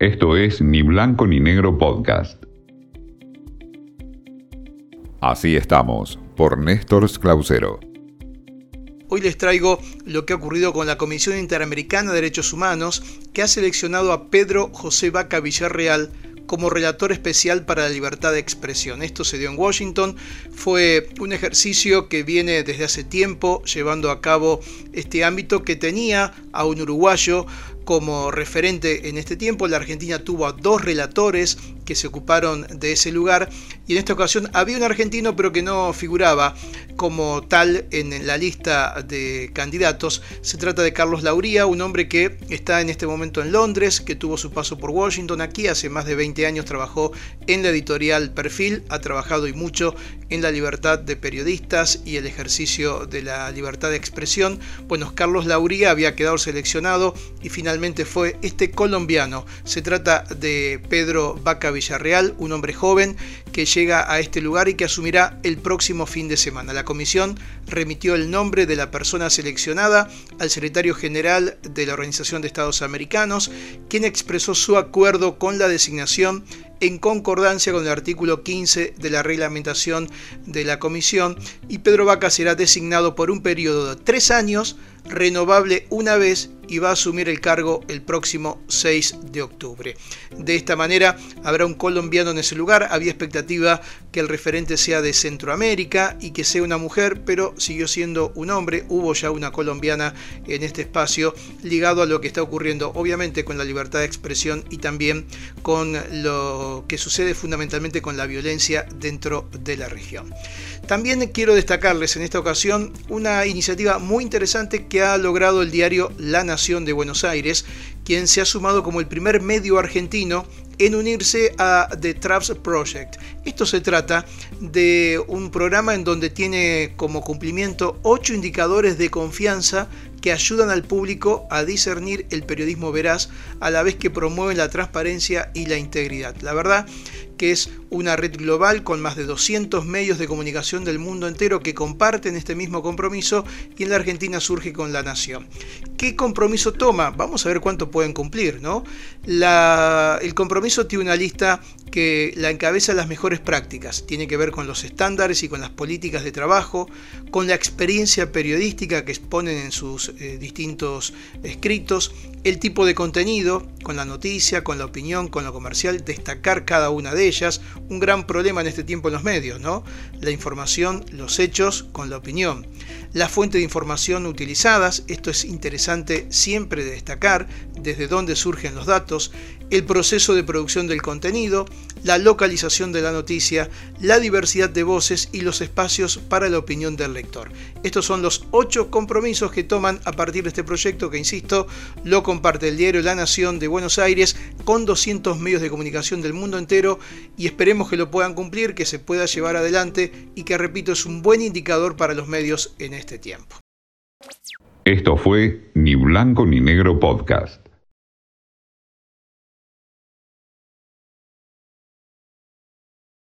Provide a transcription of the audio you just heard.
Esto es Ni Blanco ni Negro Podcast. Así estamos, por Néstor Clausero. Hoy les traigo lo que ha ocurrido con la Comisión Interamericana de Derechos Humanos, que ha seleccionado a Pedro José Vaca Villarreal como relator especial para la libertad de expresión. Esto se dio en Washington, fue un ejercicio que viene desde hace tiempo llevando a cabo este ámbito que tenía a un uruguayo como referente en este tiempo. La Argentina tuvo a dos relatores que se ocuparon de ese lugar y en esta ocasión había un argentino pero que no figuraba como tal en la lista de candidatos. Se trata de Carlos Lauría, un hombre que está en este momento en Londres, que tuvo su paso por Washington aquí, hace más de 20 años trabajó en la editorial Perfil, ha trabajado y mucho en la libertad de periodistas y el ejercicio de la libertad de expresión. Bueno, Carlos Lauría había quedado seleccionado y finalmente fue este colombiano. Se trata de Pedro Vaca Villarreal, un hombre joven que llega a este lugar y que asumirá el próximo fin de semana. La comisión remitió el nombre de la persona seleccionada al secretario general de la Organización de Estados Americanos, quien expresó su acuerdo con la designación en concordancia con el artículo 15 de la reglamentación de la comisión y Pedro Vaca será designado por un periodo de tres años renovable una vez y va a asumir el cargo el próximo 6 de octubre. De esta manera habrá un colombiano en ese lugar. Había expectativa que el referente sea de Centroamérica y que sea una mujer, pero siguió siendo un hombre. Hubo ya una colombiana en este espacio ligado a lo que está ocurriendo, obviamente con la libertad de expresión y también con lo que sucede fundamentalmente con la violencia dentro de la región. También quiero destacarles en esta ocasión una iniciativa muy interesante que ha logrado el diario La Nación de Buenos Aires, quien se ha sumado como el primer medio argentino en unirse a The Traps Project. Esto se trata de un programa en donde tiene como cumplimiento ocho indicadores de confianza que ayudan al público a discernir el periodismo veraz a la vez que promueven la transparencia y la integridad. La verdad que es una red global con más de 200 medios de comunicación del mundo entero que comparten este mismo compromiso y en la Argentina surge con la nación. ¿Qué compromiso toma? Vamos a ver cuánto pueden cumplir, ¿no? el compromiso tiene una lista que la encabeza las mejores prácticas. Tiene que ver con los estándares y con las políticas de trabajo, con la experiencia periodística que exponen en sus eh, distintos escritos, el tipo de contenido, con la noticia, con la opinión, con lo comercial, destacar cada una de ellas. Un gran problema en este tiempo en los medios, ¿no? La información, los hechos con la opinión. La fuente de información utilizadas, esto es interesante siempre de destacar, desde dónde surgen los datos, el proceso de producción del contenido, la localización de la noticia, la diversidad de voces y los espacios para la opinión del lector. Estos son los ocho compromisos que toman a partir de este proyecto que, insisto, lo comparte el diario La Nación de Buenos Aires con 200 medios de comunicación del mundo entero y esperemos que lo puedan cumplir, que se pueda llevar adelante y que, repito, es un buen indicador para los medios en este tiempo. Esto fue Ni Blanco ni Negro Podcast.